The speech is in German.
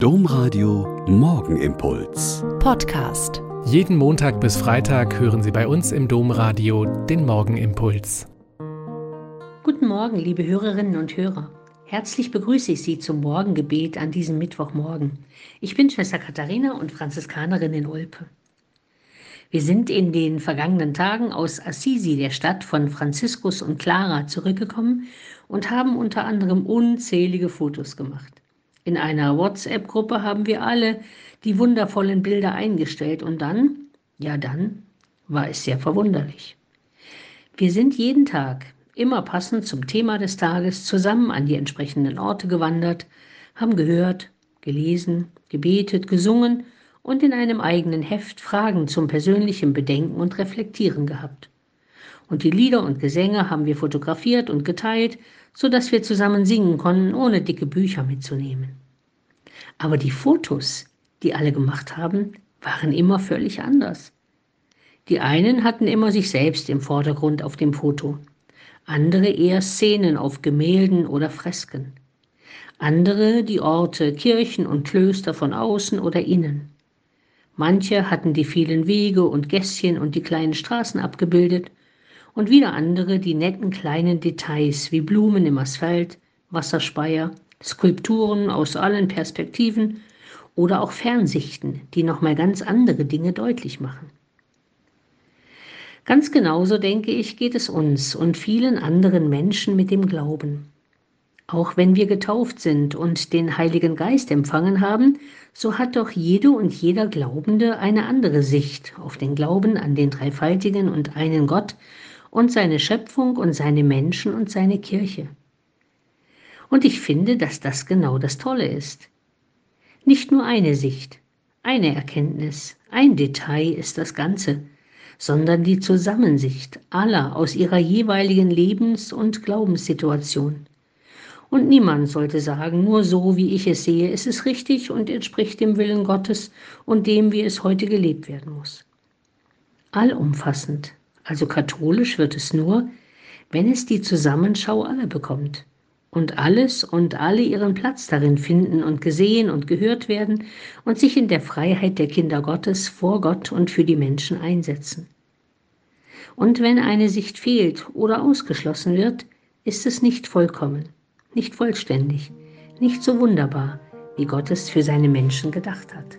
Domradio Morgenimpuls. Podcast. Jeden Montag bis Freitag hören Sie bei uns im Domradio den Morgenimpuls. Guten Morgen, liebe Hörerinnen und Hörer. Herzlich begrüße ich Sie zum Morgengebet an diesem Mittwochmorgen. Ich bin Schwester Katharina und Franziskanerin in Olpe. Wir sind in den vergangenen Tagen aus Assisi, der Stadt von Franziskus und Clara, zurückgekommen und haben unter anderem unzählige Fotos gemacht. In einer WhatsApp-Gruppe haben wir alle die wundervollen Bilder eingestellt und dann, ja dann, war es sehr verwunderlich. Wir sind jeden Tag, immer passend zum Thema des Tages, zusammen an die entsprechenden Orte gewandert, haben gehört, gelesen, gebetet, gesungen und in einem eigenen Heft Fragen zum persönlichen Bedenken und Reflektieren gehabt. Und die Lieder und Gesänge haben wir fotografiert und geteilt, so dass wir zusammen singen konnten, ohne dicke Bücher mitzunehmen. Aber die Fotos, die alle gemacht haben, waren immer völlig anders. Die einen hatten immer sich selbst im Vordergrund auf dem Foto, andere eher Szenen auf Gemälden oder Fresken, andere die Orte, Kirchen und Klöster von außen oder innen. Manche hatten die vielen Wege und Gässchen und die kleinen Straßen abgebildet und wieder andere die netten kleinen Details wie Blumen im Asphalt, Wasserspeier, Skulpturen aus allen Perspektiven oder auch Fernsichten, die nochmal ganz andere Dinge deutlich machen. Ganz genauso, denke ich, geht es uns und vielen anderen Menschen mit dem Glauben. Auch wenn wir getauft sind und den Heiligen Geist empfangen haben, so hat doch jede und jeder Glaubende eine andere Sicht auf den Glauben an den dreifaltigen und einen Gott und seine Schöpfung und seine Menschen und seine Kirche. Und ich finde, dass das genau das Tolle ist. Nicht nur eine Sicht, eine Erkenntnis, ein Detail ist das Ganze, sondern die Zusammensicht aller aus ihrer jeweiligen Lebens- und Glaubenssituation. Und niemand sollte sagen, nur so wie ich es sehe, ist es richtig und entspricht dem Willen Gottes und dem, wie es heute gelebt werden muss. Allumfassend, also katholisch wird es nur, wenn es die Zusammenschau aller bekommt und alles und alle ihren Platz darin finden und gesehen und gehört werden und sich in der Freiheit der Kinder Gottes vor Gott und für die Menschen einsetzen. Und wenn eine Sicht fehlt oder ausgeschlossen wird, ist es nicht vollkommen, nicht vollständig, nicht so wunderbar, wie Gott es für seine Menschen gedacht hat.